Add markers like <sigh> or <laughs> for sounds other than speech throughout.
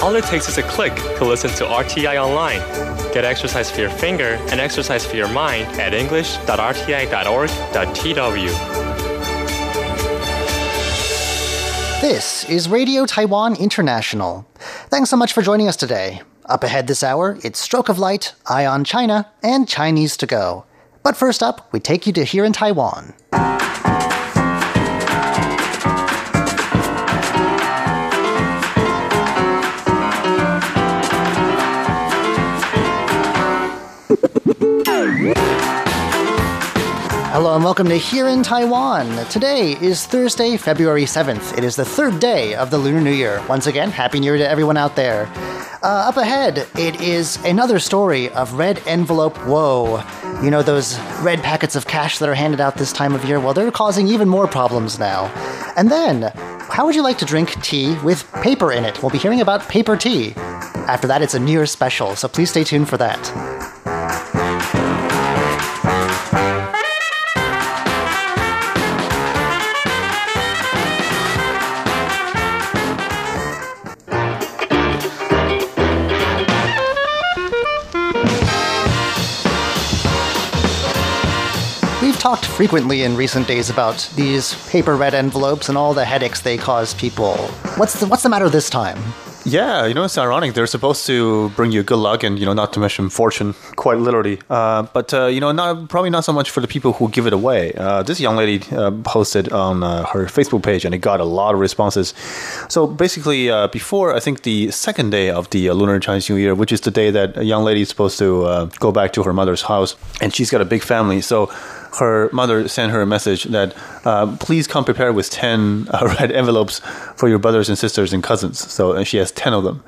All it takes is a click to listen to RTI online. Get exercise for your finger and exercise for your mind at english.rti.org.tw. This is Radio Taiwan International. Thanks so much for joining us today. Up ahead this hour, it's Stroke of Light, Eye on China, and Chinese to Go. But first up, we take you to here in Taiwan. Hello and welcome to Here in Taiwan. Today is Thursday, February 7th. It is the third day of the Lunar New Year. Once again, Happy New Year to everyone out there. Uh, up ahead, it is another story of red envelope woe. You know, those red packets of cash that are handed out this time of year? Well, they're causing even more problems now. And then, how would you like to drink tea with paper in it? We'll be hearing about paper tea. After that, it's a New Year special, so please stay tuned for that. Frequently in recent days about these paper red envelopes and all the headaches they cause people. What's the, what's the matter this time? Yeah, you know, it's ironic. They're supposed to bring you good luck and, you know, not to mention fortune, quite literally. Uh, but, uh, you know, not probably not so much for the people who give it away. Uh, this young lady uh, posted on uh, her Facebook page and it got a lot of responses. So basically, uh, before, I think, the second day of the Lunar Chinese New Year, which is the day that a young lady is supposed to go back to her mother's house, and she's got a big family. So her mother sent her a message that uh, please come prepared with 10 uh, <laughs> red envelopes for your brothers and sisters and cousins. So and she has 10 of them.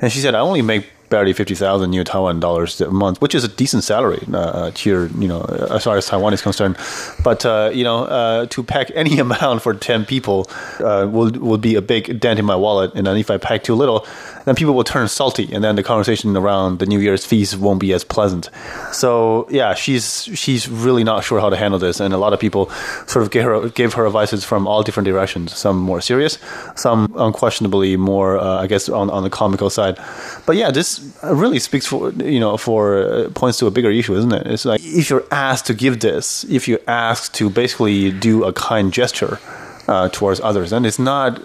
And she said, I only make barely 50,000 new Taiwan dollars a month, which is a decent salary uh, to you know, as far as Taiwan is concerned. But, uh, you know, uh, to pack <laughs> any amount for 10 people uh, will, will be a big dent in my wallet. And then if I pack too little, then people will turn salty, and then the conversation around the New Year's feast won't be as pleasant. So yeah, she's she's really not sure how to handle this, and a lot of people sort of gave her gave her advices from all different directions. Some more serious, some unquestionably more, uh, I guess, on, on the comical side. But yeah, this really speaks for you know for uh, points to a bigger issue, isn't it? It's like if you're asked to give this, if you're asked to basically do a kind gesture uh, towards others, then it's not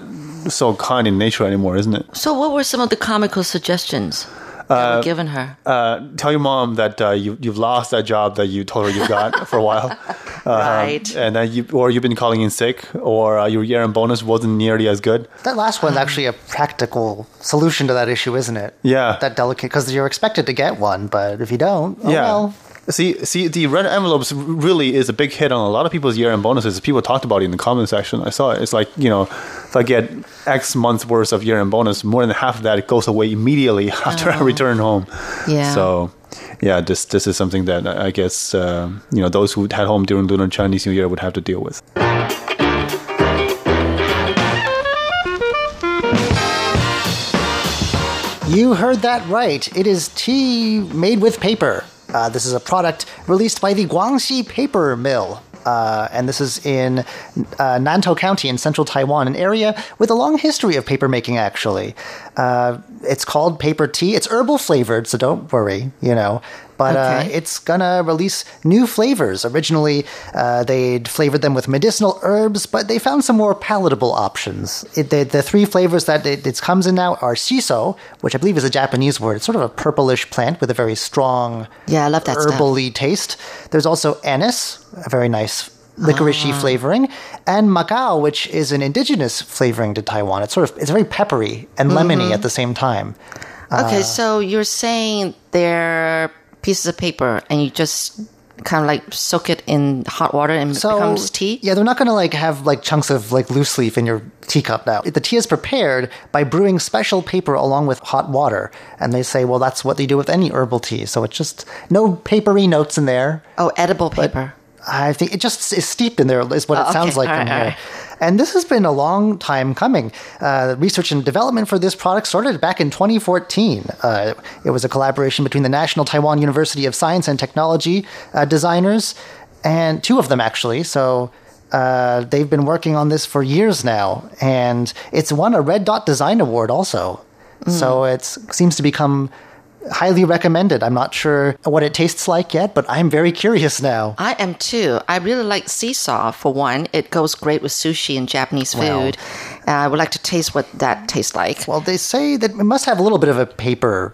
so kind in nature anymore, isn't it? So, what were some of the comical suggestions that were given her? Uh, tell your mom that uh, you you've lost that job that you told her you got for a while, <laughs> right? and then you or you've been calling in sick, or uh, your year-end bonus wasn't nearly as good. That last one's actually a practical solution to that issue, isn't it? Yeah. That delicate, because you're expected to get one, but if you don't, oh Yeah. well. See, see, the red envelopes really is a big hit on a lot of people's year-end bonuses. People talked about it in the comment section. I saw it. It's like you know, if I get X months worth of year-end bonus, more than half of that goes away immediately <laughs> after I return home. Yeah. So, yeah, this this is something that I guess uh, you know those who had home during Lunar Chinese New Year would have to deal with. You heard that right. It is tea made with paper. Uh, this is a product released by the Guangxing Paper Mill. Uh, and this is in uh, Nantou County in central Taiwan, an area with a long history of paper making, actually. Uh, it's called paper tea. It's herbal flavored, so don't worry, you know. But uh, it's gonna release new flavors. Originally, uh, they'd flavored them with medicinal herbs, but they found some more palatable options. It, the, the three flavors that it, it comes in now are shiso, which I believe is a Japanese word. It's sort of a purplish plant with a very strong Yeah, I love that stuff. herbally taste. There's also anise, a very nice licoricey Ah. flavoring, and maqaw, which is an indigenous flavoring to Taiwan. It's sort of it's very peppery and lemony Mm-hmm. at the same time. Uh, Okay, so you're saying they're pieces of paper, and you just kind of like soak it in hot water and it So becomes tea. Yeah, they're not going to like have like chunks of like loose leaf in your teacup now. The tea is prepared by brewing special paper along with hot water, and they say, well, that's what they do with any herbal tea. So it's just no papery notes in there. Oh, edible paper. I think it just is steeped in there, is what it Oh, sounds okay. like All from right, here. right. And this has been a long time coming. Uh, research and development for this product started back in 2014. Uh, it was a collaboration between the National Taiwan University of Science and Technology uh, designers, and two of them actually. So uh, they've been working on this for years now, and it's won a Red Dot Design Award also. So it seems to become highly recommended. I'm not sure what it tastes like yet, but I'm very curious now. I am too. I really like shiso for one. It goes great with sushi and Japanese food. Uh, I would like to taste what that tastes like. Well, they say that it must have a little bit of a paper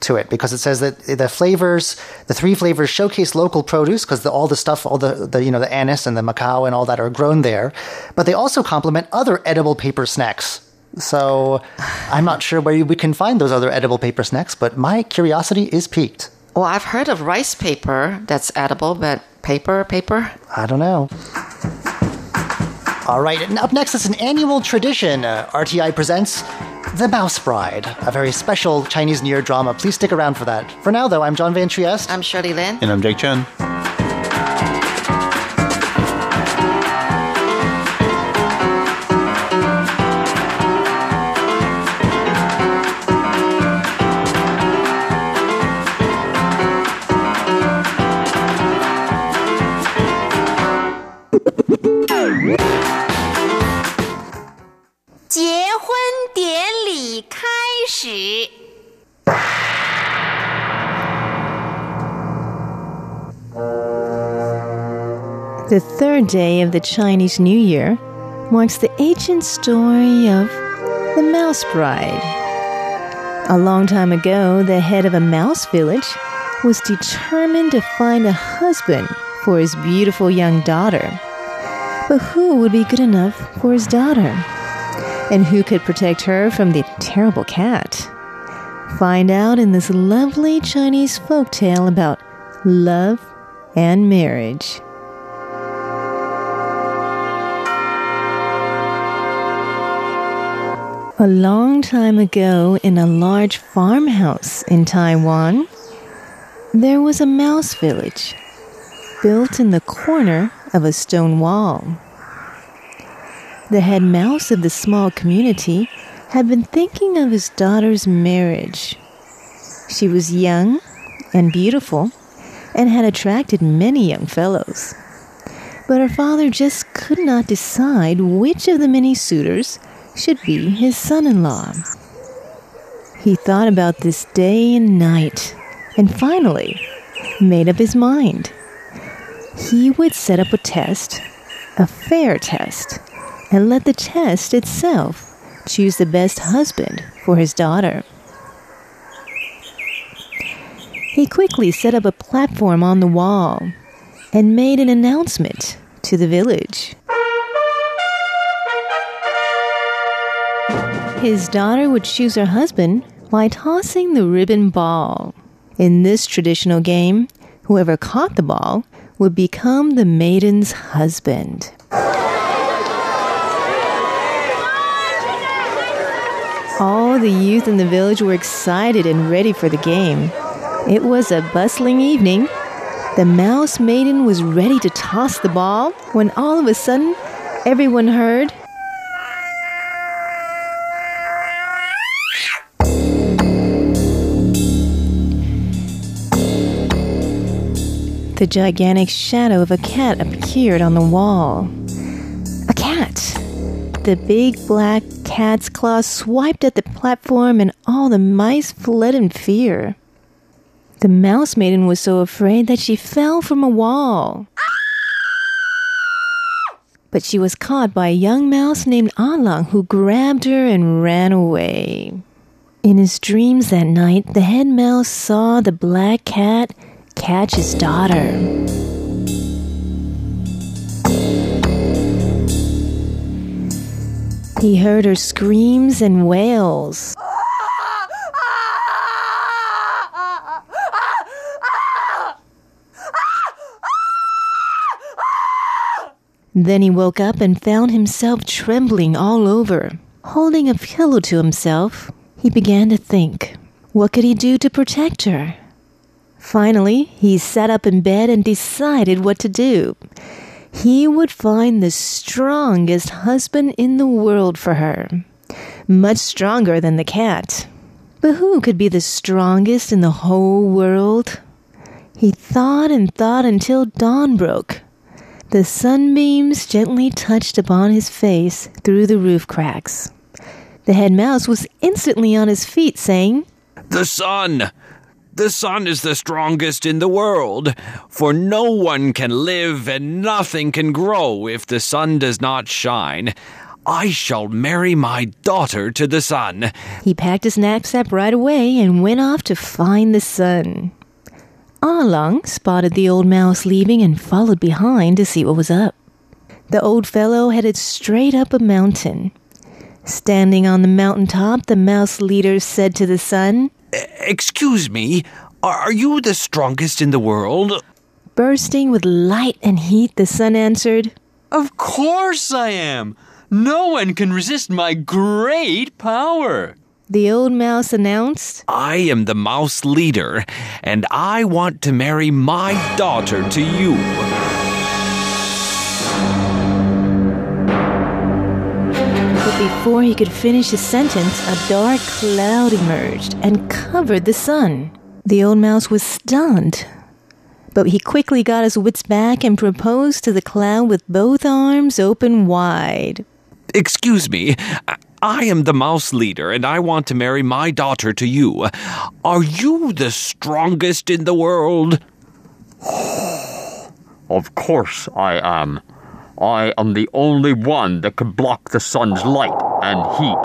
to it because it says that the flavors, the three flavors, showcase local produce because all the stuff, all the, the you know the anise and the maqaw and all that are grown there, but they also complement other edible paper snacks. So I'm not sure where we can find those other edible paper snacks, but my curiosity is piqued. Well, I've heard of rice paper that's edible, but paper, paper? I don't know. All right, and up next is an annual tradition. Uh, RTI presents The Mouse Bride, a very special Chinese New Year drama. Please stick around for that. For now, though, I'm John Van Trieste. I'm Shirley Lin. And I'm Jake Chen. 典礼开始。 The third day of the Chinese New Year marks the ancient story of the Mouse Bride. A long time ago, the head of a mouse village was determined to find a husband for his beautiful young daughter. But who would be good enough for his daughter? And who could protect her from the terrible cat? Find out in this lovely Chinese folk tale about love and marriage. A long time ago, in a large farmhouse in Taiwan, there was a mouse village built in the corner of a stone wall. The head mouse of the small community had been thinking of his daughter's marriage. She was young and beautiful and had attracted many young fellows. But her father just could not decide which of the many suitors should be his son in law. He thought about this day and night and finally made up his mind. He would set up a test, a fair test, and let the test itself choose the best husband for his daughter. He quickly set up a platform on the wall and made an announcement to the village. His daughter would choose her husband by tossing the ribbon ball. In this traditional game, whoever caught the ball would become the maiden's husband. All the youth in the village were excited and ready for the game. It was a bustling evening. The mouse maiden was ready to toss the ball when all of a sudden everyone heard the gigantic shadow of a cat appeared on the wall. A cat! The big black cat's claw swiped at the platform, and all the mice fled in fear. The mouse maiden was so afraid that she fell from a wall. But she was caught by a young mouse named Alang who grabbed her and ran away. In his dreams that night, the head mouse saw the black cat catch his daughter. He heard her screams and wails. Then he woke up and found himself trembling all over. Holding a pillow to himself, he began to think. What could he do to protect her? Finally, he sat up in bed and decided what to do. He would find the strongest husband in the world for her, much stronger than the cat. But who could be the strongest in the whole world? He thought and thought until dawn broke. The sunbeams gently touched upon his face through the roof cracks. The head mouse was instantly on his feet, saying, The sun! The sun is the strongest in the world, for no one can live and nothing can grow if the sun does not shine. I shall marry my daughter to the sun. He packed his knapsack right away and went off to find the sun. Ah Along spotted the old mouse leaving and followed behind to see what was up. The old fellow headed straight up a mountain. Standing on the mountain top, the mouse leader said to the sun, Excuse me, are you the strongest in the world? Bursting with light and heat, the sun answered, Of course I am. No one can resist my great power. The old mouse announced, I am the mouse leader, and I want to marry my daughter to you. Before he could finish his sentence, a dark cloud emerged and covered the sun. The old mouse was stunned. But he quickly got his wits back and proposed to the cloud with both arms open wide. Excuse me, I am the mouse leader, and I want to marry my daughter to you. Are you the strongest in the world? <gasps> Of course I am. I am the only one that can block the sun's light and heat.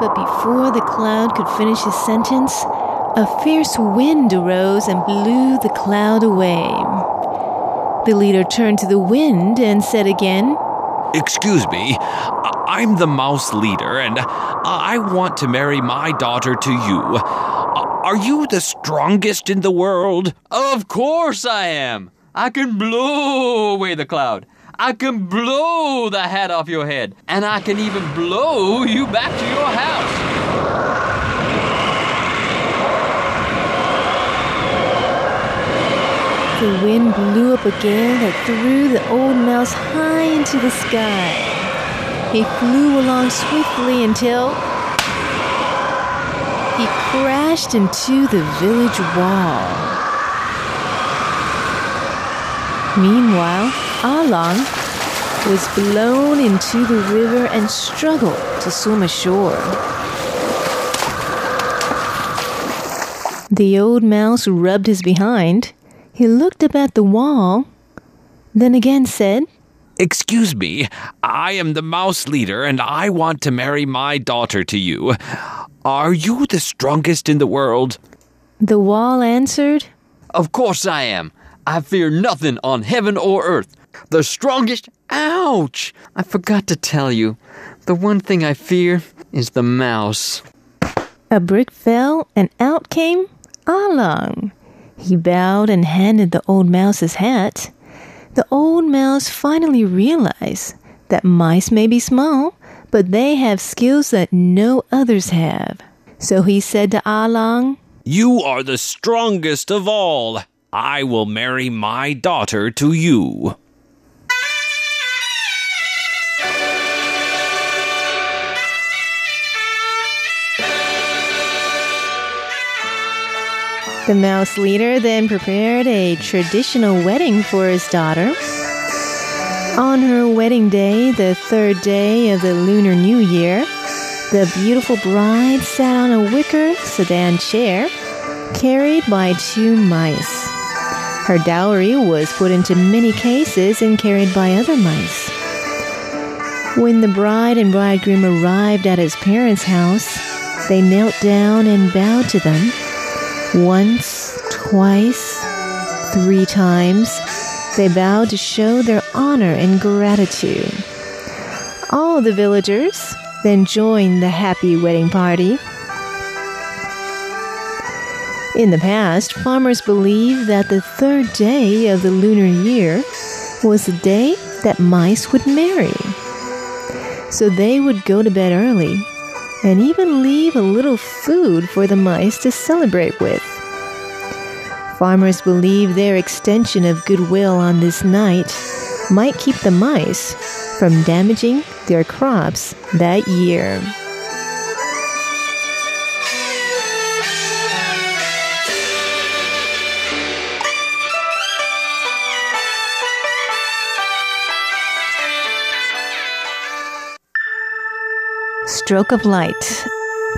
But before the cloud could finish his sentence, a fierce wind arose and blew the cloud away. The leader turned to the wind and said again, Excuse me, I- I'm the mouse leader, and I want to marry my daughter to you. Are you the strongest in the world? Of course I am. I can blow away the cloud. I can blow the hat off your head. And I can even blow you back to your house. The wind blew up a gale that threw the old mouse high into the sky. He flew along swiftly until he crashed into the village wall. Meanwhile, Along was blown into the river and struggled to swim ashore. The old mouse rubbed his behind. He looked up at the wall, then again said, Excuse me, I am the mouse leader, and I want to marry my daughter to you. Are you the strongest in the world? The wall answered, Of course I am. I fear nothing on heaven or earth. The strongest. Ouch! I forgot to tell you. The one thing I fear is the mouse. A brick fell, and out came Along. He bowed and handed the old mouse his hat. The old mouse finally realized that mice may be small, but they have skills that no others have. So he said to Along, You are the strongest of all. I will marry my daughter to you. The mouse leader then prepared a traditional wedding for his daughter. On her wedding day, the third day of the Lunar New Year, the beautiful bride sat on a wicker sedan chair carried by two mice. Her dowry was put into many cases and carried by other mice. When the bride and bridegroom arrived at his parents' house, they knelt down and bowed to them. Once, twice, three times, they bowed to show their honor and gratitude. All the villagers then joined the happy wedding party. In the past, farmers believed that the third day of the lunar year was the day that mice would marry. So they would go to bed early and even leave a little food for the mice to celebrate with. Farmers believe their extension of goodwill on this night might keep the mice from damaging their crops that year. Stroke of Light,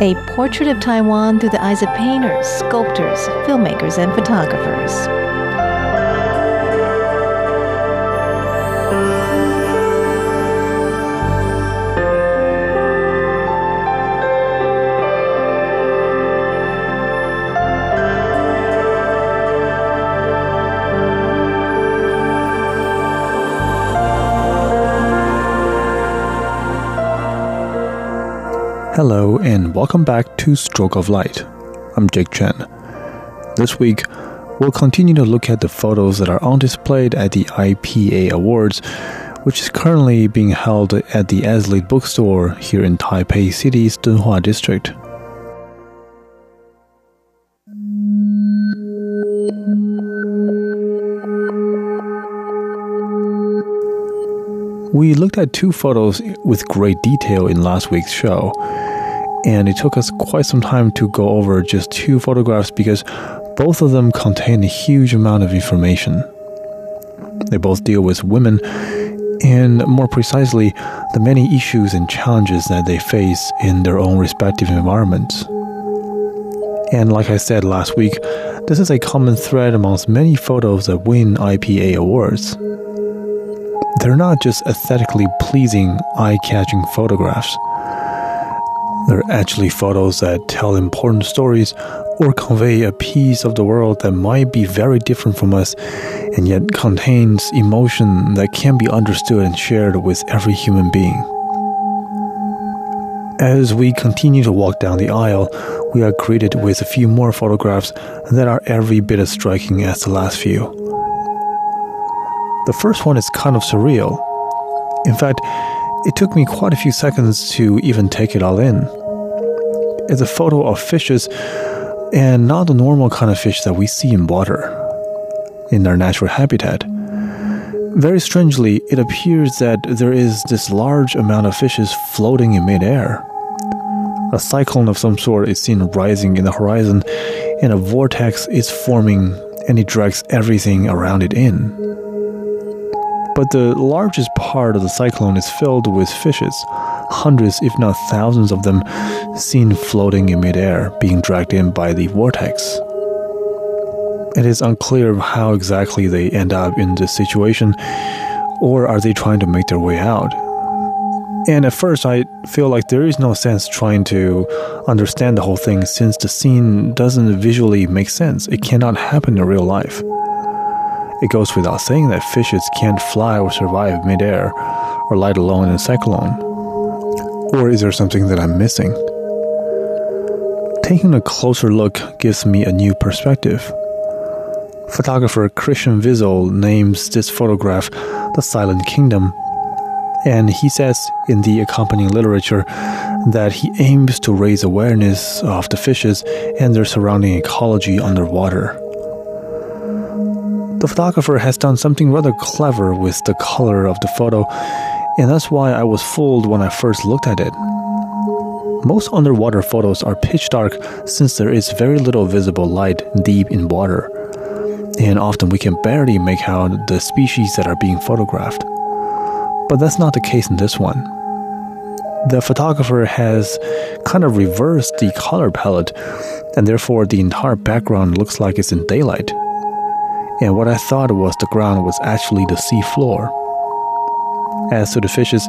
a portrait of Taiwan through the eyes of painters, sculptors, filmmakers, and photographers. Hello, and welcome back to Stroke of Light. I'm Jake Chen. This week, we'll continue to look at the photos that are on display at the IPA Awards, which is currently being held at the Eslite Bookstore here in Taipei City's Dunhua District. We looked at two photos with great detail in last week's show, and it took us quite some time to go over just two photographs because both of them contain a huge amount of information. They both deal with women, and more precisely, the many issues and challenges that they face in their own respective environments. And like I said last week, this is a common thread amongst many photos that win IPA awards they're not just aesthetically pleasing, eye catching photographs. They're actually photos that tell important stories or convey a piece of the world that might be very different from us and yet contains emotion that can be understood and shared with every human being. As we continue to walk down the aisle, we are greeted with a few more photographs that are every bit as striking as the last few. The first one is kind of surreal. In fact, it took me quite a few seconds to even take it all in. It's a photo of fishes, and not the normal kind of fish that we see in water, in their natural habitat. Very strangely, it appears that there is this large amount of fishes floating in midair. A cyclone of some sort is seen rising in the horizon, and a vortex is forming, and it drags everything around it in but the largest part of the cyclone is filled with fishes, hundreds, if not thousands of them, seen floating in midair, being dragged in by the vortex. It is unclear how exactly they end up in this situation, or are they trying to make their way out? And at first, I feel like there is no sense trying to understand the whole thing since the scene doesn't visually make sense. It cannot happen in real life. It goes without saying that fishes can't fly or survive midair, or let alone in a cyclone. Or is there something that I'm missing? Taking a closer look gives me a new perspective. Photographer Christian Vizl names this photograph the Silent Kingdom, and he says in the accompanying literature that he aims to raise awareness of the fishes and their surrounding ecology underwater. The photographer has done something rather clever with the color of the photo, and that's why I was fooled when I first looked at it. Most underwater photos are pitch dark since there is very little visible light deep in water, and often we can barely make out the species that are being photographed. But that's not the case in this one. The photographer has kind of reversed the color palette, and therefore the entire background looks like it's in daylight and what I thought was the ground was actually the sea floor. As to the fishes,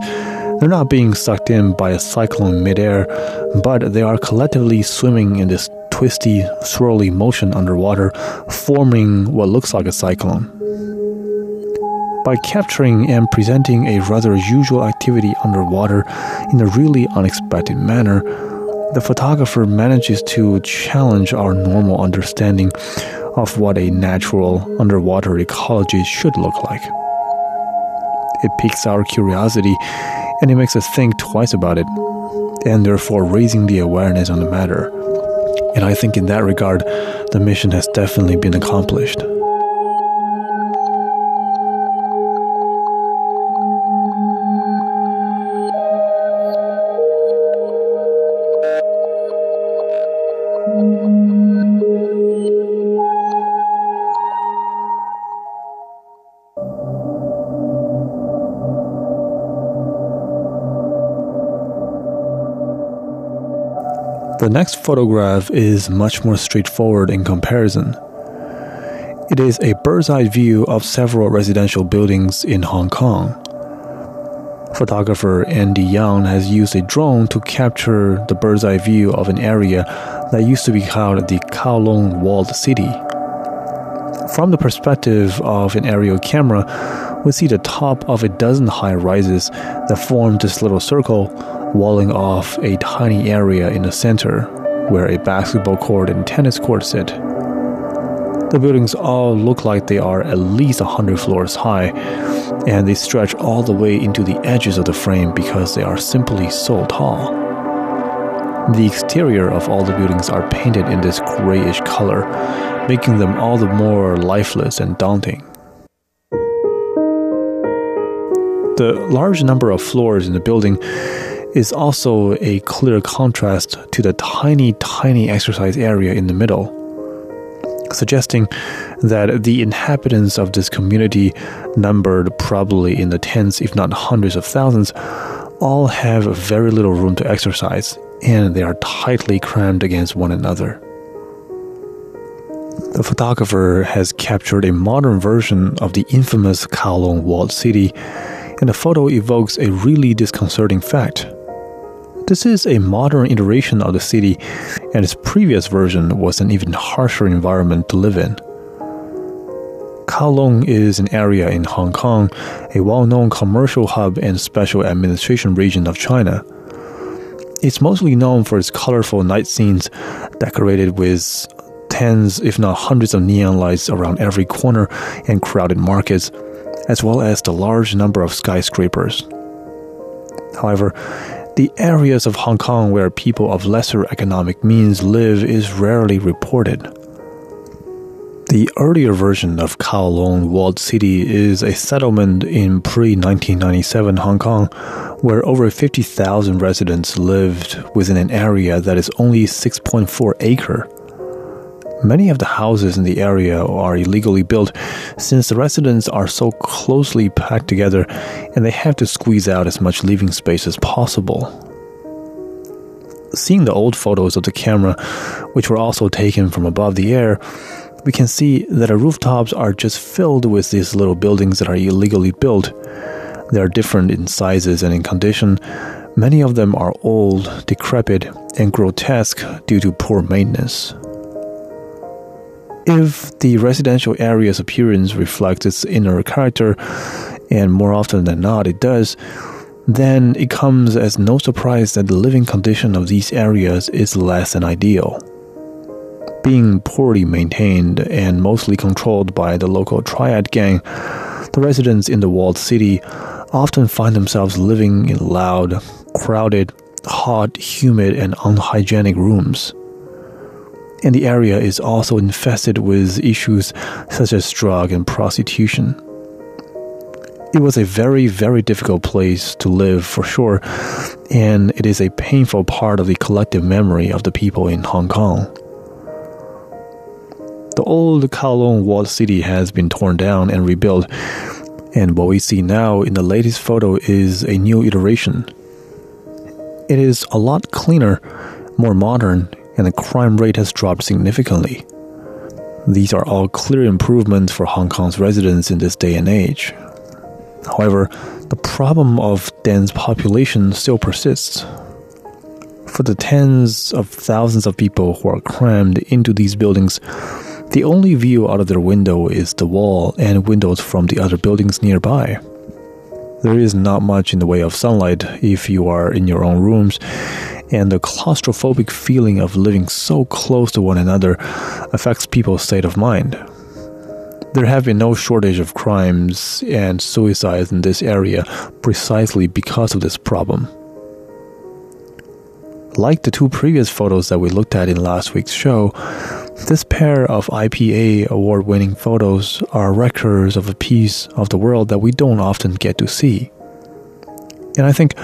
they're not being sucked in by a cyclone midair, but they are collectively swimming in this twisty, swirly motion underwater, forming what looks like a cyclone. By capturing and presenting a rather usual activity underwater in a really unexpected manner, the photographer manages to challenge our normal understanding of what a natural underwater ecology should look like. It piques our curiosity and it makes us think twice about it, and therefore raising the awareness on the matter. And I think in that regard, the mission has definitely been accomplished. The next photograph is much more straightforward in comparison. It is a bird's eye view of several residential buildings in Hong Kong. Photographer Andy Yeung has used a drone to capture the bird's eye view of an area that used to be called the Kowloon Walled City. From the perspective of an aerial camera, we see the top of a dozen high rises that form this little circle, walling off a tiny area in the center where a basketball court and tennis court sit. The buildings all look like they are at least 100 floors high, and they stretch all the way into the edges of the frame because they are simply so tall. The exterior of all the buildings are painted in this grayish color, making them all the more lifeless and daunting. The large number of floors in the building is also a clear contrast to the tiny, tiny exercise area in the middle suggesting that the inhabitants of this community, numbered probably in the tens, if not hundreds of thousands, all have very little room to exercise, and they are tightly crammed against one another. The photographer has captured a modern version of the infamous Kowloon walled city, and the photo evokes a really disconcerting fact. This is a modern iteration of the city, and its previous version was an even harsher environment to live in. Kowloon is an area in Hong Kong, a well known commercial hub and special administration region of China. It's mostly known for its colorful night scenes decorated with tens, if not hundreds, of neon lights around every corner and crowded markets, as well as the large number of skyscrapers. However, the areas of Hong Kong where people of lesser economic means live is rarely reported. The earlier version of Kowloon Walled City is a settlement in pre 1997 Hong Kong where over 50,000 residents lived within an area that is only 6.4 acre. Many of the houses in the area are illegally built since the residents are so closely packed together and they have to squeeze out as much living space as possible. Seeing the old photos of the camera, which were also taken from above the air, we can see that the rooftops are just filled with these little buildings that are illegally built. They are different in sizes and in condition. Many of them are old, decrepit, and grotesque due to poor maintenance. If the residential area's appearance reflects its inner character, and more often than not it does, then it comes as no surprise that the living condition of these areas is less than ideal. Being poorly maintained and mostly controlled by the local triad gang, the residents in the walled city often find themselves living in loud, crowded, hot, humid, and unhygienic rooms and the area is also infested with issues such as drug and prostitution. It was a very, very difficult place to live for sure, and it is a painful part of the collective memory of the people in Hong Kong. The old Kowloon walled city has been torn down and rebuilt, and what we see now in the latest photo is a new iteration. It is a lot cleaner, more modern, and the crime rate has dropped significantly. These are all clear improvements for Hong Kong's residents in this day and age. However, the problem of dense population still persists. For the tens of thousands of people who are crammed into these buildings, the only view out of their window is the wall and windows from the other buildings nearby. There is not much in the way of sunlight if you are in your own rooms, and the claustrophobic feeling of living so close to one another affects people's state of mind. There have been no shortage of crimes and suicides in this area precisely because of this problem. Like the two previous photos that we looked at in last week's show, this pair of IPA award winning photos are records of a piece of the world that we don't often get to see. And I think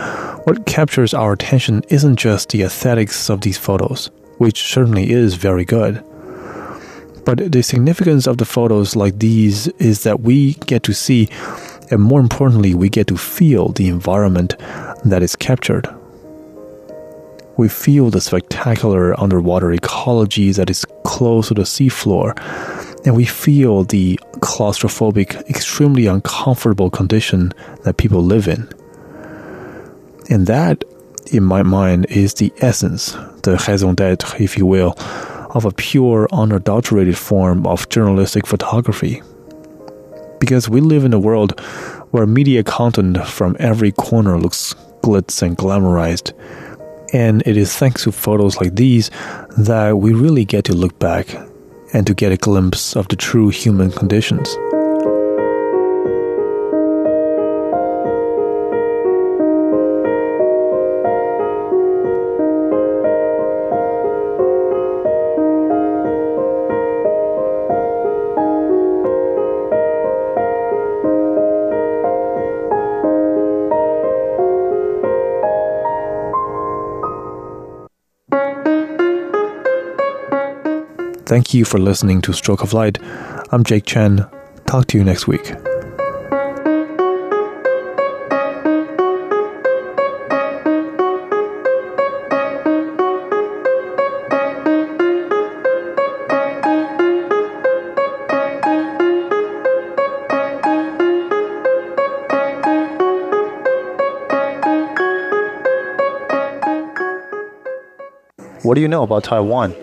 what captures our attention isn't just the aesthetics of these photos, which certainly is very good. But the significance of the photos like these is that we get to see, and more importantly, we get to feel the environment that is captured. We feel the spectacular underwater ecology that is close to the seafloor, and we feel the claustrophobic, extremely uncomfortable condition that people live in. And that, in my mind, is the essence, the raison d'etre, if you will, of a pure, unadulterated form of journalistic photography. Because we live in a world where media content from every corner looks glitz and glamorized. And it is thanks to photos like these that we really get to look back and to get a glimpse of the true human conditions. Thank you for listening to Stroke of Light. I'm Jake Chen. Talk to you next week. What do you know about Taiwan?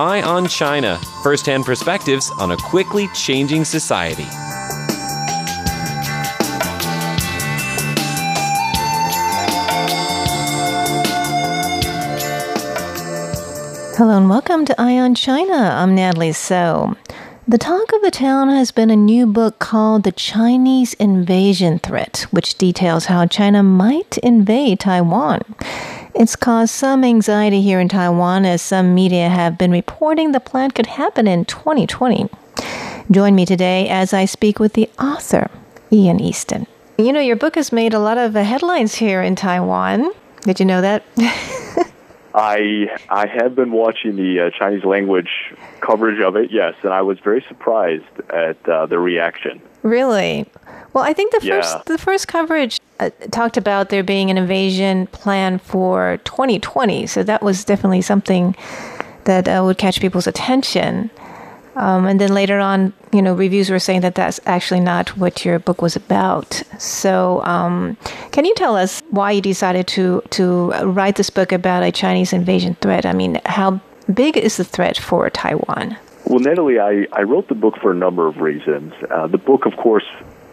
Eye on China first hand perspectives on a quickly changing society. Hello and welcome to Eye on China. I'm Natalie So. The talk of the town has been a new book called The Chinese Invasion Threat, which details how China might invade Taiwan. It's caused some anxiety here in Taiwan as some media have been reporting the plan could happen in 2020. Join me today as I speak with the author, Ian Easton. You know, your book has made a lot of uh, headlines here in Taiwan. Did you know that? <laughs> I I have been watching the uh, Chinese language coverage of it, yes, and I was very surprised at uh, the reaction. really? Well, I think the Yeah. first the first coverage uh, talked about there being an invasion plan for 2020, so that was definitely something that uh, would catch people's attention. Um, and then later on, you know, reviews were saying that that's actually not what your book was about. So, um, can you tell us why you decided to to write this book about a Chinese invasion threat? I mean, how big is the threat for Taiwan? Well, Natalie, I, I wrote the book for a number of reasons. Uh, the book, of course,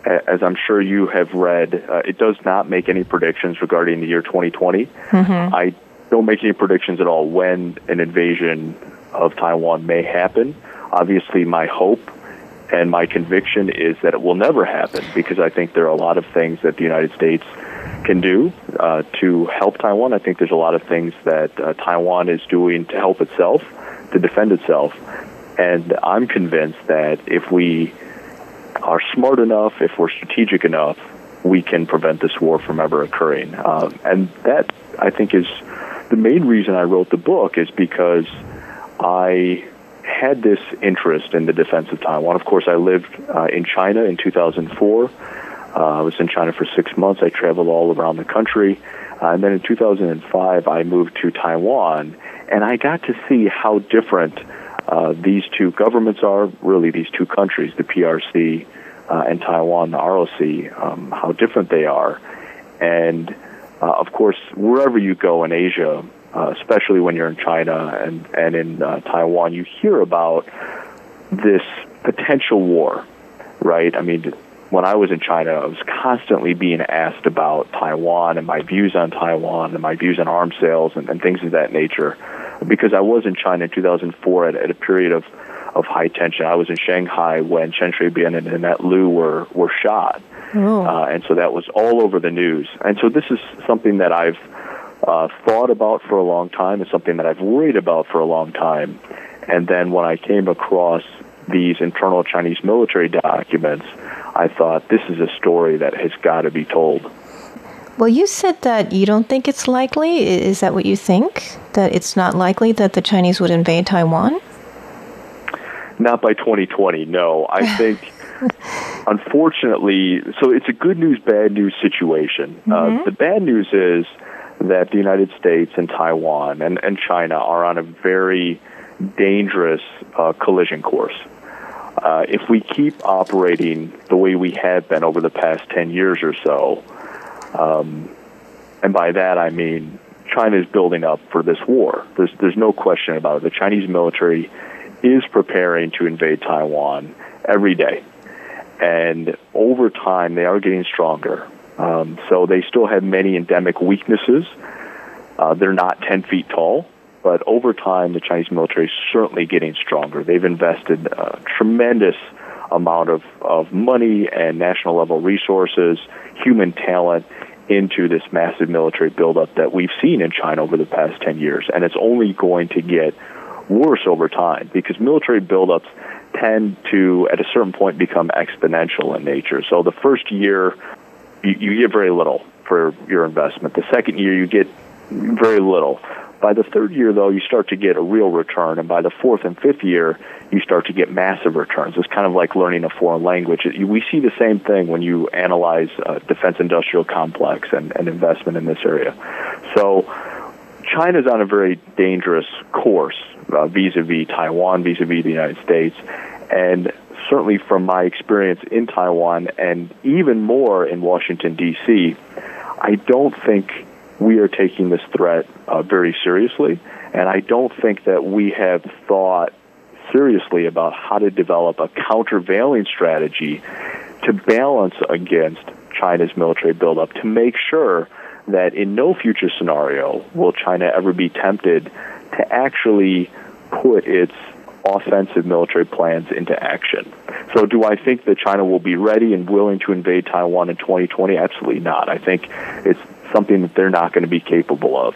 as I'm sure you have read, uh, it does not make any predictions regarding the year 2020. I don't make any predictions at all when an invasion of Taiwan may happen. Obviously, my hope and my conviction is that it will never happen because I think there are a lot of things that the United States can do uh, to help Taiwan. I think there's a lot of things that uh, Taiwan is doing to help itself, to defend itself. And I'm convinced that if we are smart enough, if we're strategic enough, we can prevent this war from ever occurring. Um, and that, I think, is the main reason I wrote the book is because I had this interest in the defense of Taiwan. Of course, I lived uh, in China in 2004. Uh, I was in China for six months. I traveled all around the country. Uh, and then in 2005, I moved to Taiwan, and I got to see how different uh, these two governments are, really these two countries, the PRC uh, and Taiwan, the ROC, um, how different they are. And uh, of course, wherever you go in Asia, uh, especially when you're in China and, and in uh, Taiwan, you hear about this potential war, right? I mean, when I was in China, I was constantly being asked about Taiwan and my views on Taiwan and my views on arms sales and, and things of that nature, because I was in China in 2004 at, at a period of of high tension. I was in Shanghai when Chen Shui-bian and Annette Lu were were shot, Oh. uh, and so that was all over the news. And so this is something that I've uh, thought about for a long time. It's something that I've worried about for a long time. And then when I came across these internal Chinese military documents, I thought this is a story that has got to be told. Well, you said that you don't think it's likely. Is that what you think? That it's not likely that the Chinese would invade Taiwan? Not by 2020, no. I <laughs> think, unfortunately, so it's a good news, bad news situation. Uh, the bad news is that the United States and Taiwan and, and China are on a very dangerous uh, collision course. Uh, if we keep operating the way we have been over the past 10 years or so, um, and by that I mean China is building up for this war. There's, there's no question about it. The Chinese military is preparing to invade Taiwan every day. And over time, they are getting stronger. Um, so they still have many endemic weaknesses. Uh, they're not 10 feet tall, but over time, the Chinese military is certainly getting stronger. They've invested a tremendous amount of, of money and national level resources, human talent into this massive military buildup that we've seen in China over the past 10 years. And it's only going to get worse over time because military buildups tend to, at a certain point, become exponential in nature. So the first year, you, you get very little for your investment. The second year, you get very little. By the third year, though, you start to get a real return, and by the fourth and fifth year, you start to get massive returns. It's kind of like learning a foreign language. We see the same thing when you analyze uh, defense industrial complex and, and investment in this area. So, China's on a very dangerous course uh, vis-a-vis Taiwan, vis-a-vis the United States, and certainly from my experience in Taiwan and even more in Washington D.C., I don't think we are taking this threat uh, very seriously, and I don't think that we have thought seriously about how to develop a countervailing strategy to balance against China's military buildup to make sure that in no future scenario will China ever be tempted to actually put its offensive military plans into action. So, do I think that China will be ready and willing to invade Taiwan in 2020? Absolutely not. I think it's something that they're not going to be capable of.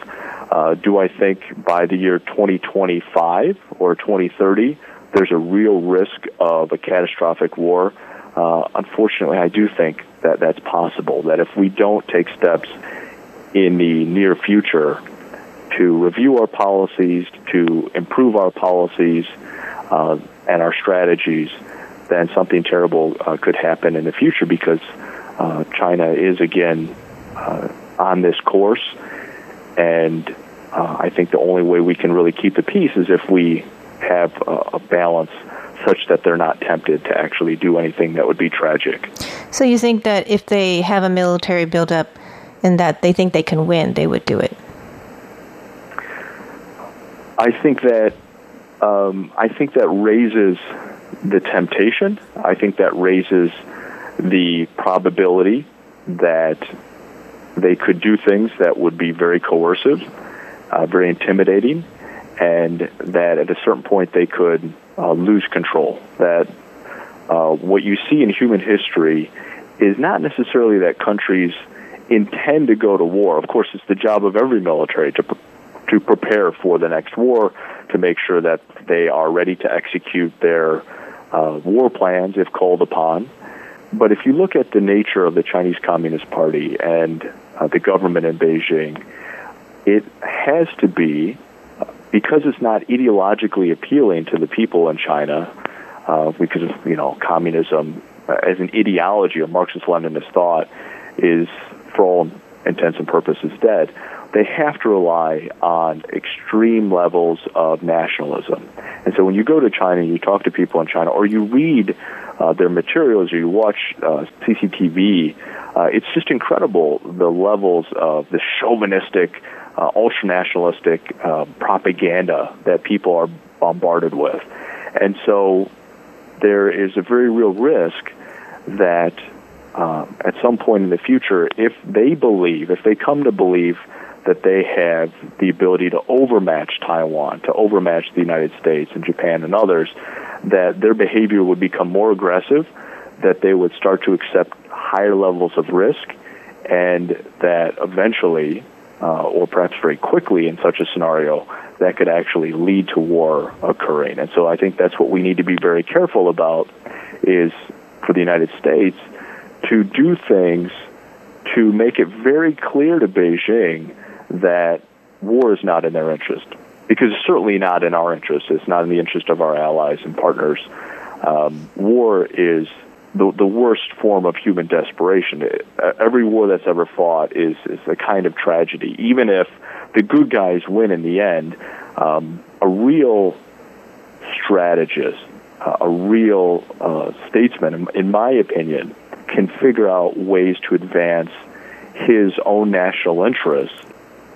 Uh, do I think by the year 2025 or 2030 there's a real risk of a catastrophic war? Uh, unfortunately, I do think that that's possible. That if we don't take steps in the near future to review our policies, to improve our policies uh, and our strategies, then something terrible uh, could happen in the future because uh, China is again uh, on this course, and uh, I think the only way we can really keep the peace is if we have a, a balance such that they're not tempted to actually do anything that would be tragic. So you think that if they have a military buildup and that they think they can win, they would do it? I think that um, I think that raises the temptation. I think that raises the probability that they could do things that would be very coercive, uh, very intimidating, and that at a certain point they could uh, lose control. That uh, what you see in human history is not necessarily that countries intend to go to war. Of course, it's the job of every military to pre- to prepare for the next war, to make sure that they are ready to execute their uh, war plans if called upon. But if you look at the nature of the Chinese Communist Party and uh, the government in Beijing, it has to be because it's not ideologically appealing to the people in China, uh, because you know communism uh, as an ideology or Marxist-Leninist thought is, for all intents and purposes, dead. They have to rely on extreme levels of nationalism. And so when you go to China and you talk to people in China, or you read uh, their materials, or you watch uh, CCTV, uh, it's just incredible the levels of the chauvinistic, uh, ultra nationalistic uh, propaganda that people are bombarded with. And so there is a very real risk that um, at some point in the future, if they believe, if they come to believe that they have the ability to overmatch Taiwan, to overmatch the United States and Japan and others, that their behavior would become more aggressive, that they would start to accept higher levels of risk, and that eventually, uh, or perhaps very quickly in such a scenario, that could actually lead to war occurring. And so I think that's what we need to be very careful about is for the United States to do things to make it very clear to Beijing that war is not in their interest. Because it's certainly not in our interest. It's not in the interest of our allies and partners. Um, war is the, the worst form of human desperation. Every war that's ever fought is, is a kind of tragedy. Even if the good guys win in the end, um, a real strategist, uh, a real uh, statesman, in, in my opinion, can figure out ways to advance his own national interests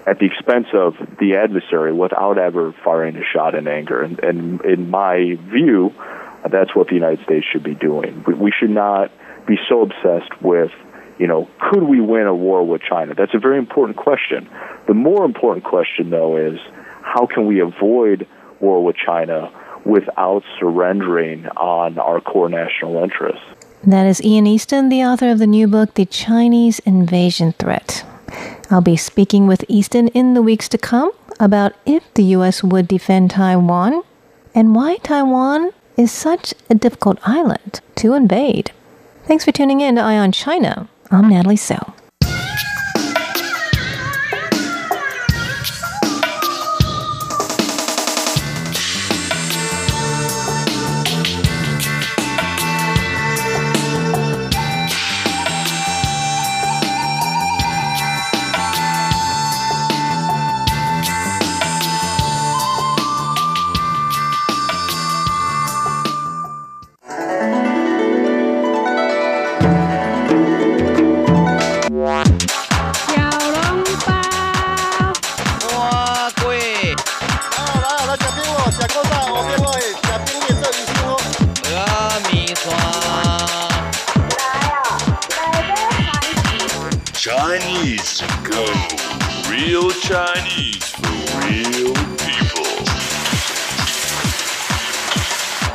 at the expense of the adversary without ever firing a shot in anger. And, and in my view, that's what the United States should be doing. We, we should not be so obsessed with, you know, could we win a war with China? That's a very important question. The more important question, though, is how can we avoid war with China without surrendering on our core national interests? That is Ian Easton, the author of the new book, The Chinese Invasion Threat. I'll be speaking with Easton in the weeks to come about if the U.S. would defend Taiwan and why Taiwan is such a difficult island to invade. Thanks for tuning in to Eye on China. I'm Natalie Tso.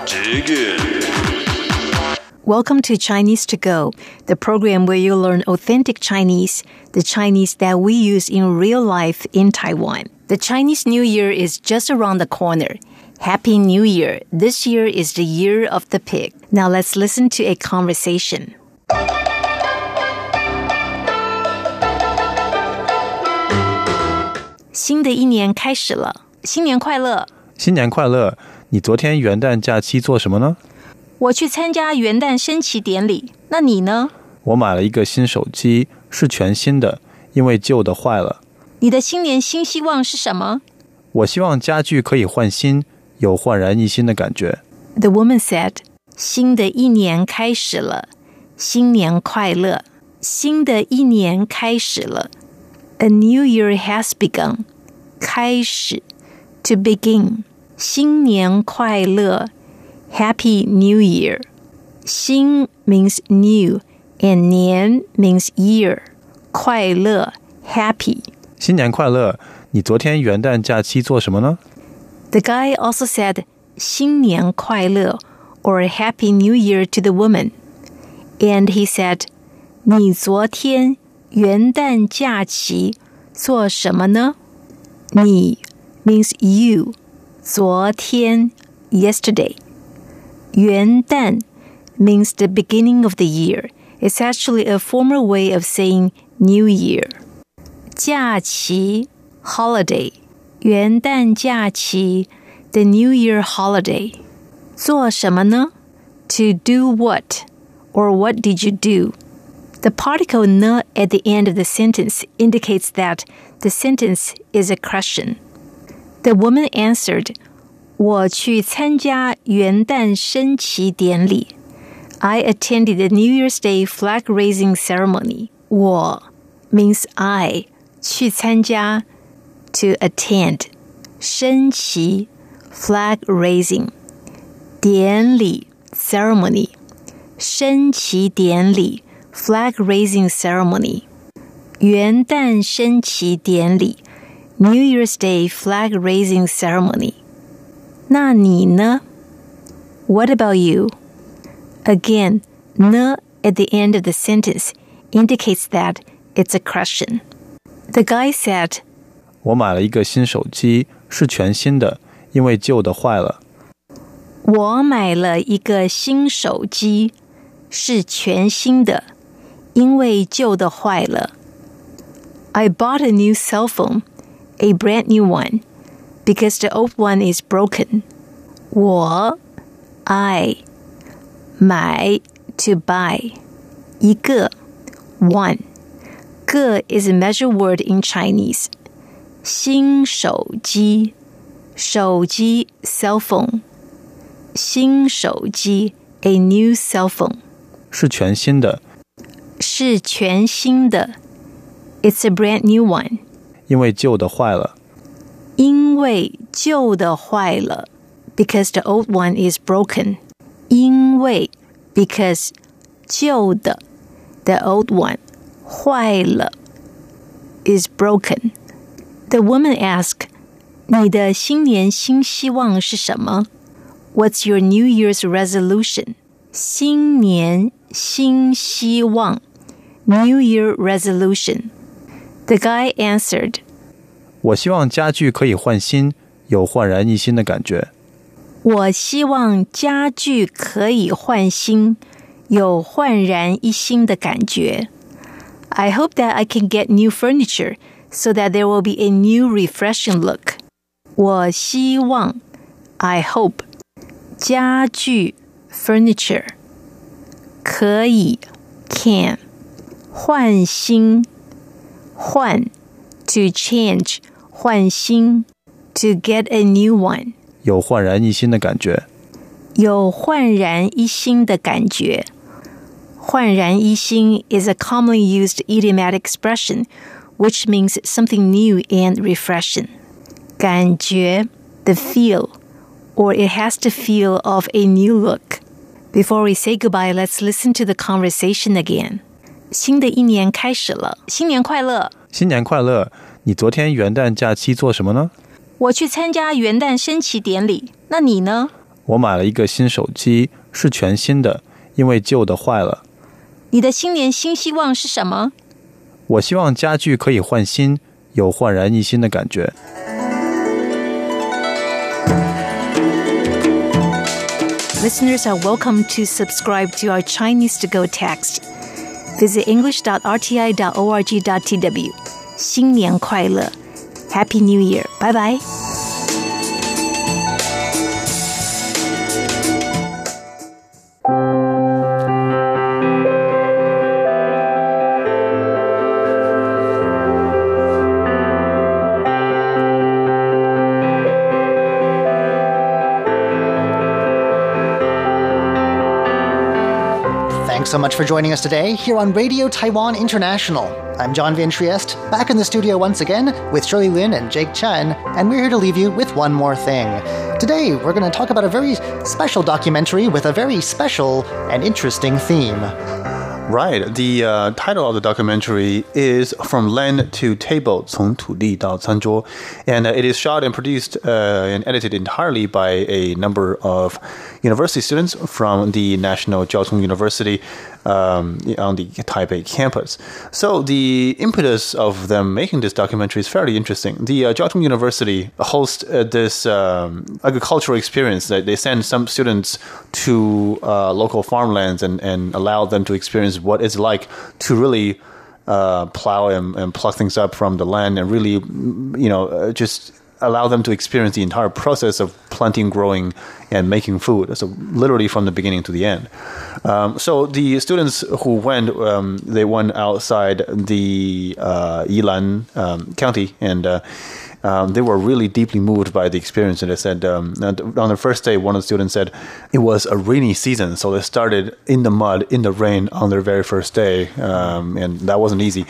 Dig in. Welcome to Chinese to Go, the program where you learn authentic Chinese, the Chinese that we use in real life in Taiwan. The Chinese New Year is just around the corner. Happy New Year. This year is the year of the pig. Now let's listen to a conversation. 新的一年开始了，新年快乐！新年快乐！ 你昨天元旦假期做什么呢？我去参加元旦升旗典礼。那你呢？我买了一个新手机，是全新的，因为旧的坏了。你的新年新希望是什么？我希望家具可以换新，有焕然一新的感觉。The woman said：“ 新的一年开始了，新年快乐！新的一年开始了。” A new year has begun. 开始 to begin. 新年快乐 Happy New Year. 新 means new and 年 means year. 快乐 happy. 新年快乐！你昨天元旦假期做什么呢？ The guy also said 新年快乐 or Happy New Year to the woman. And he said 你昨天元旦假期做什么呢？你 means you， 昨天 yesterday。元旦 means the beginning of the year. It's actually a formal way of saying New Year. 假期 holiday，元旦假期 the New Year holiday。做什么呢？To do what or what did you do? The particle ne at the end of the sentence indicates that the sentence is a question. The woman answered, 我去参加元旦升旗典礼. I attended the New Year's Day flag raising ceremony. 我 means I. 去参加 to attend. 升旗 flag raising. 典礼 ceremony. 升旗典礼 flag raising ceremony. 元旦升旗典礼 New Year's Day flag raising ceremony. 那你呢? What about you? Again, 呢 at the end of the sentence indicates that it's a question. The guy said, 我买了一个新手机，是全新的，因为旧的坏了。我买了一个新手机，是全新的，因为旧的坏了。I bought a new cell phone, a brand new one, because the old one is broken. 我 I 买 to buy 一个 one 个 is a measure word in Chinese. 新手机手机 cell phone 新手机 a new cell phone 是全新的，是全新的 It's a brand new one. 因为旧的坏了。因为旧的坏了，because the old one is broken. 因为 because 旧的 the old one 坏了 is broken. The woman asked, 你的新年新希望是什么? What's your New Year's resolution? 新年新希望 New Year resolution. The guy answered, 我希望家具可以换新，有焕然一新的感觉。我希望家具可以换新，有焕然一新的感觉。I hope that I can get new furniture so that there will be a new refreshing look. 我希望 I hope 家具 furniture 可以 can 换新 换 to change 换新 to get a new one 有焕然一新的感觉。有焕然一新的感觉。焕然一新 is a commonly used idiomatic expression which means something new and refreshing. 感觉 the feel or it has the feel of a new look. Before we say goodbye, let's listen to the conversation again. 新的一年开始了，新年快乐！新年快乐！你昨天元旦假期做什么呢？我去参加元旦升旗典礼，那你呢？我买了一个新手机，是全新的，因为旧的坏了。你的新年新希望是什么？我希望家具可以换新，有焕然一新的感觉。Listeners are welcome to subscribe to our Chinese to go text. Visit english.rti.org.tw. 新年快乐 Happy New Year. Bye bye. So much for joining us today here on Radio Taiwan International. I'm John Van Trieste, back in the studio once again with Shirley Lin and Jake Chen, and we're here to leave you with one more thing. Today, we're going to talk about a very special documentary with a very special and interesting theme. Right. The uh, title of the documentary is From Land to Table, 从土地到餐桌. And uh, it is shot and produced uh, and edited entirely by a number of university students from the National Jiao Tong University um, on the Taipei campus. So the impetus of them making this documentary is fairly interesting. The uh, Jiao Tong University hosts uh, this um, agricultural experience that they send some students to uh, local farmlands and, and allow them to experience what it's like to really uh, plow and, and pluck things up from the land and really, you know, uh, just allow them to experience the entire process of planting, growing, and making food. So literally from the beginning to the end. Um, so the students who went, um, they went outside the uh, Yilan um, County and. Uh, um, they were really deeply moved by the experience. And they said um, and on the first day, one of the students said it was a rainy season, so they started in the mud, in the rain on their very first day, um, and that wasn't easy.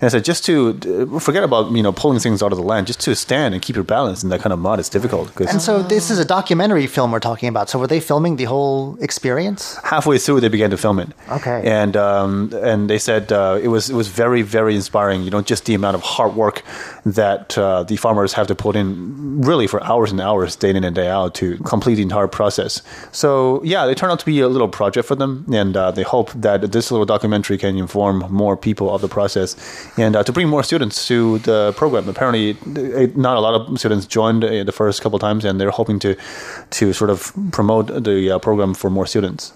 And I said just to uh, forget about you know pulling things out of the land, just to stand and keep your balance in that kind of mud is difficult. 'cause And so this is a documentary film we're talking about. So were they filming the whole experience? halfway through they began to film it. Okay. And um, and they said uh, it was it was very very inspiring. You know, just the amount of hard work that uh, the farmers have to put in, really for hours and hours, day in and day out, to complete the entire process. So yeah, it turned out to be a little project for them, and uh, they hope that this little documentary can inform more people of the process and uh, to bring more students to the program. Apparently, uh, not a lot of students joined uh, the first couple times, and they're hoping to to sort of promote the program for more students.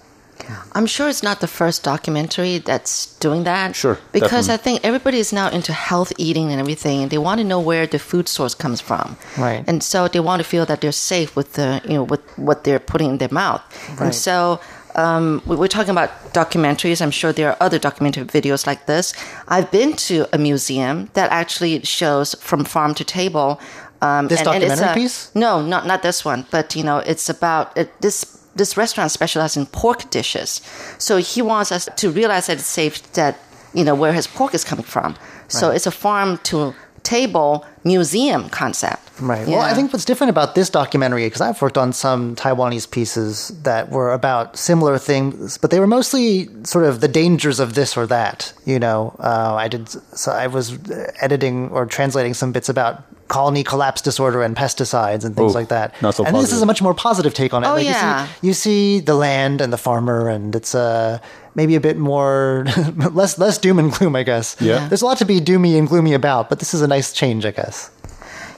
I'm sure it's not the first documentary that's doing that. Sure, Because definitely. I think everybody is now into health eating and everything, and they want to know where the food source comes from. Right. And so they want to feel that they're safe with the, you know, with what they're putting in their mouth. Right. And so um, we- we're talking about documentaries. I'm sure there are other documentary videos like this. I've been to a museum that actually shows from farm to table. Um, This it's documentary a- piece? No, not not this one. But you know, it's about it, this. This restaurant specializes in pork dishes, so he wants us to realize that it's safe that you know where his pork is coming from. So Right. it's a farm to table museum concept. Right. Well, I think what's different about this documentary, because I've worked on some Taiwanese pieces that were about similar things, but they were mostly sort of the dangers of this or that. You know, uh, I did. So I was editing or translating some bits about colony collapse disorder and pesticides and things Ooh, like that. not so and this is a much more positive take on it. Oh, Like, yeah. You see, you see the land and the farmer, and it's uh, maybe a bit more <laughs> less less doom and gloom, I guess. Yeah. There's a lot to be doomy and gloomy about, but this is a nice change, I guess.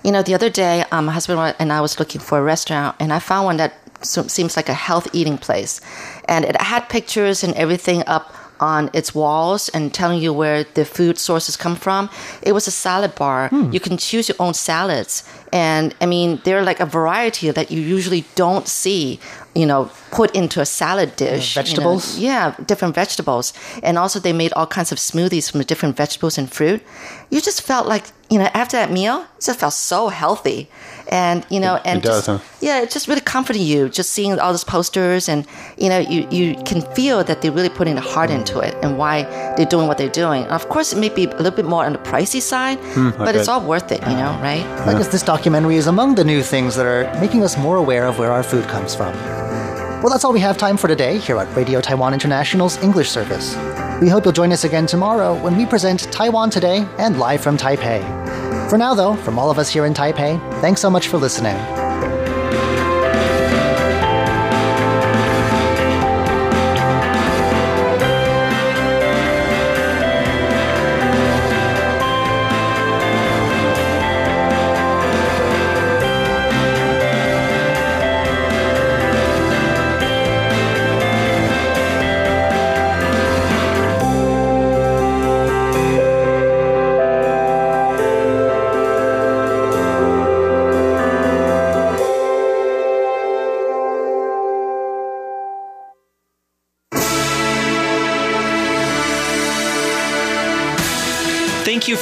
You know, the other day, um, my husband and I was looking for a restaurant, and I found one that seems like a health eating place, and it had pictures and everything up on its walls and telling you where the food sources come from. It was a salad bar. You can choose your own salads, and I mean, they're like a variety that you usually don't see. You know, put into a salad dish. you know. vegetables? yeah, different vegetables. And also they made all kinds of smoothies from the different vegetables and fruit. You just felt like, you know, after that meal, it just felt so healthy. And, you know, and it does, just, huh? yeah, it just really comforted you just seeing all those posters and, you know, you, you can feel that they're really putting the heart into it and why they're doing what they're doing. Of course, it may be a little bit more on the pricey side, Hmm, but it's all worth it, you know, right? I guess this documentary is among the new things that are making us more aware of where our food comes from. Well, that's all we have time for today here at Radio Taiwan International's English service. We hope you'll join us again tomorrow when we present Taiwan Today and live from Taipei. For now, though, from all of us here in Taipei, thanks so much for listening.